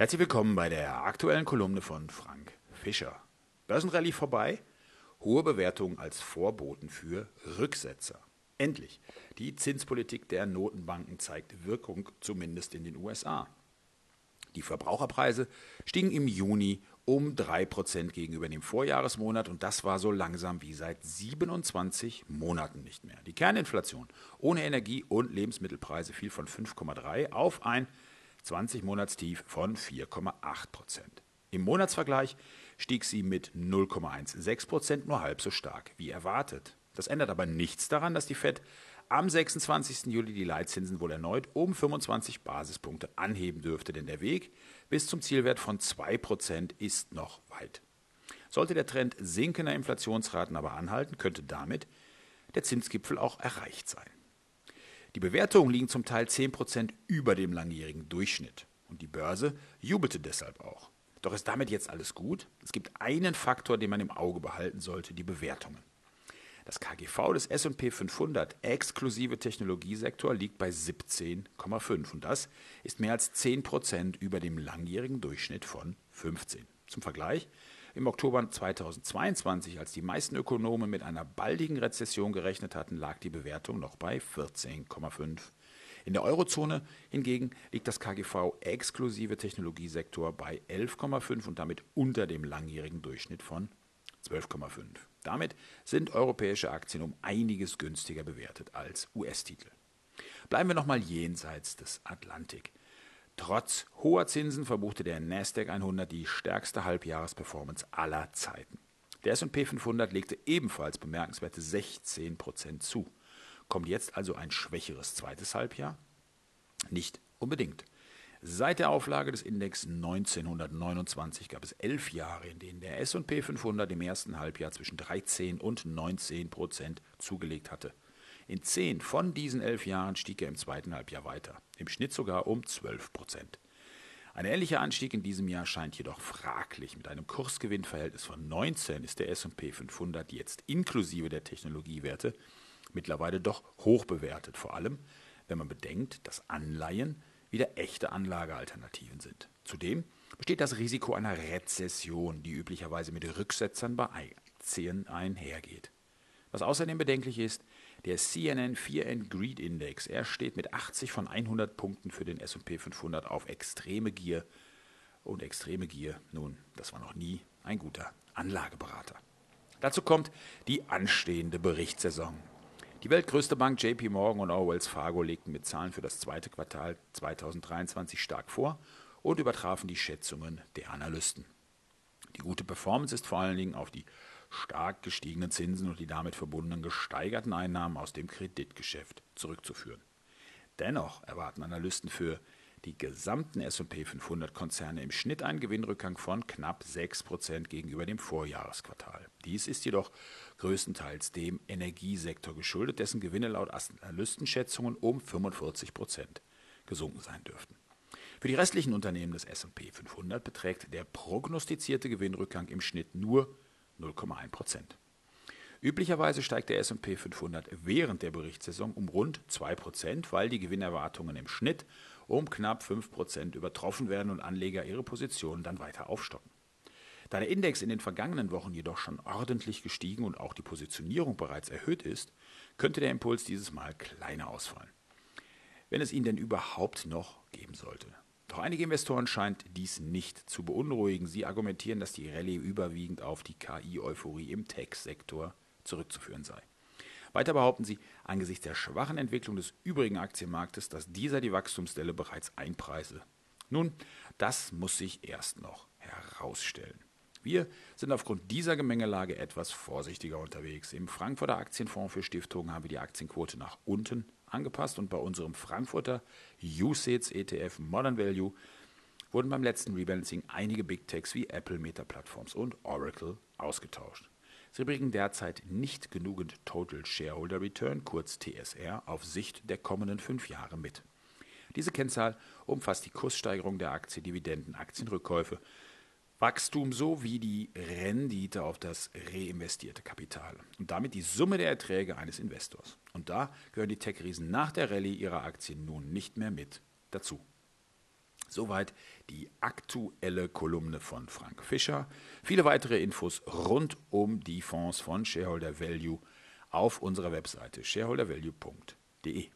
Herzlich willkommen bei der aktuellen Kolumne von Frank Fischer. Börsenrallye vorbei, hohe Bewertungen als Vorboten für Rücksetzer. Endlich. Die Zinspolitik der Notenbanken zeigt Wirkung, zumindest in den USA. Die Verbraucherpreise stiegen im Juni um 3% gegenüber dem Vorjahresmonat und das war so langsam wie seit 27 Monaten nicht mehr. Die Kerninflation ohne Energie- und Lebensmittelpreise fiel von 5,3 auf ein 20-Monatstief von 4,8 Prozent. Im Monatsvergleich stieg sie mit 0,16 Prozent nur halb so stark wie erwartet. Das ändert aber nichts daran, dass die Fed am 26. Juli die Leitzinsen wohl erneut um 25 Basispunkte anheben dürfte, denn der Weg bis zum Zielwert von 2 Prozent ist noch weit. Sollte der Trend sinkender Inflationsraten aber anhalten, könnte damit der Zinsgipfel auch erreicht sein. Die Bewertungen liegen zum Teil 10% über dem langjährigen Durchschnitt. Und die Börse jubelte deshalb auch. Doch ist damit jetzt alles gut? Es gibt einen Faktor, den man im Auge behalten sollte, die Bewertungen. Das KGV des S&P 500 exklusive Technologiesektor liegt bei 17,5 und das ist mehr als 10% über dem langjährigen Durchschnitt von 15. Zum Vergleich, im Oktober 2022, als die meisten Ökonomen mit einer baldigen Rezession gerechnet hatten, lag die Bewertung noch bei 14,5. In der Eurozone hingegen liegt das KGV exklusive Technologiesektor bei 11,5 und damit unter dem langjährigen Durchschnitt von 12,5. Damit sind europäische Aktien um einiges günstiger bewertet als US-Titel. Bleiben wir nochmal jenseits des Atlantik. Trotz hoher Zinsen verbuchte der Nasdaq 100 die stärkste Halbjahresperformance aller Zeiten. Der S&P 500 legte ebenfalls bemerkenswerte 16% zu. Kommt jetzt also ein schwächeres zweites Halbjahr? Nicht unbedingt. Seit der Auflage des Index 1929 gab es elf Jahre, in denen der S&P 500 im ersten Halbjahr zwischen 13 und 19 Prozent zugelegt hatte. In zehn von diesen elf Jahren stieg er im zweiten Halbjahr weiter, im Schnitt sogar um 12 Prozent. Ein ähnlicher Anstieg in diesem Jahr scheint jedoch fraglich. Mit einem Kursgewinnverhältnis von 19 ist der S&P 500 jetzt inklusive der Technologiewerte mittlerweile doch hoch bewertet, vor allem wenn man bedenkt, dass Anleihen wieder echte Anlagealternativen sind. Zudem besteht das Risiko einer Rezession, die üblicherweise mit Rücksetzern bei Aktien einhergeht. Was außerdem bedenklich ist, der CNN Fear and Greed Index, er steht mit 80 von 100 Punkten für den S&P 500 auf extreme Gier. Und extreme Gier, nun, das war noch nie ein guter Anlageberater. Dazu kommt die anstehende Berichtssaison. Die weltgrößte Bank JP Morgan und auch Wells Fargo legten mit Zahlen für das zweite Quartal 2023 stark vor und übertrafen die Schätzungen der Analysten. Die gute Performance ist vor allen Dingen auf die stark gestiegenen Zinsen und die damit verbundenen gesteigerten Einnahmen aus dem Kreditgeschäft zurückzuführen. Dennoch erwarten Analysten für die gesamten S&P 500 Konzerne im Schnitt einen Gewinnrückgang von knapp 6% gegenüber dem Vorjahresquartal. Dies ist jedoch größtenteils dem Energiesektor geschuldet, dessen Gewinne laut Analystenschätzungen um 45% gesunken sein dürften. Für die restlichen Unternehmen des S&P 500 beträgt der prognostizierte Gewinnrückgang im Schnitt nur 0,1 Prozent. Üblicherweise steigt der S&P 500 während der Berichtssaison um rund 2 Prozent, weil die Gewinnerwartungen im Schnitt um knapp 5 Prozent übertroffen werden und Anleger ihre Positionen dann weiter aufstocken. Da der Index in den vergangenen Wochen jedoch schon ordentlich gestiegen und auch die Positionierung bereits erhöht ist, könnte der Impuls dieses Mal kleiner ausfallen. Wenn es ihn denn überhaupt noch geben sollte. Doch einige Investoren scheint dies nicht zu beunruhigen. Sie argumentieren, dass die Rallye überwiegend auf die KI-Euphorie im Tech-Sektor zurückzuführen sei. Weiter behaupten sie, angesichts der schwachen Entwicklung des übrigen Aktienmarktes, dass dieser die Wachstumsstelle bereits einpreise. Nun, das muss sich erst noch herausstellen. Wir sind aufgrund dieser Gemengelage etwas vorsichtiger unterwegs. Im Frankfurter Aktienfonds für Stiftungen haben wir die Aktienquote nach unten angepasst und bei unserem Frankfurter USITS ETF Modern Value wurden beim letzten Rebalancing einige Big Techs wie Apple, Meta Platforms und Oracle ausgetauscht. Sie bringen derzeit nicht genügend Total Shareholder Return, kurz TSR, auf Sicht der kommenden fünf Jahre mit. Diese Kennzahl umfasst die Kurssteigerung der Aktie, Dividenden, Aktienrückkäufe, Wachstum sowie die Rendite auf das reinvestierte Kapital und damit die Summe der Erträge eines Investors. Und da gehören die Tech-Riesen nach der Rallye ihrer Aktien nun nicht mehr mit dazu. Soweit die aktuelle Kolumne von Frank Fischer. Viele weitere Infos rund um die Fonds von Shareholder Value auf unserer Webseite shareholdervalue.de.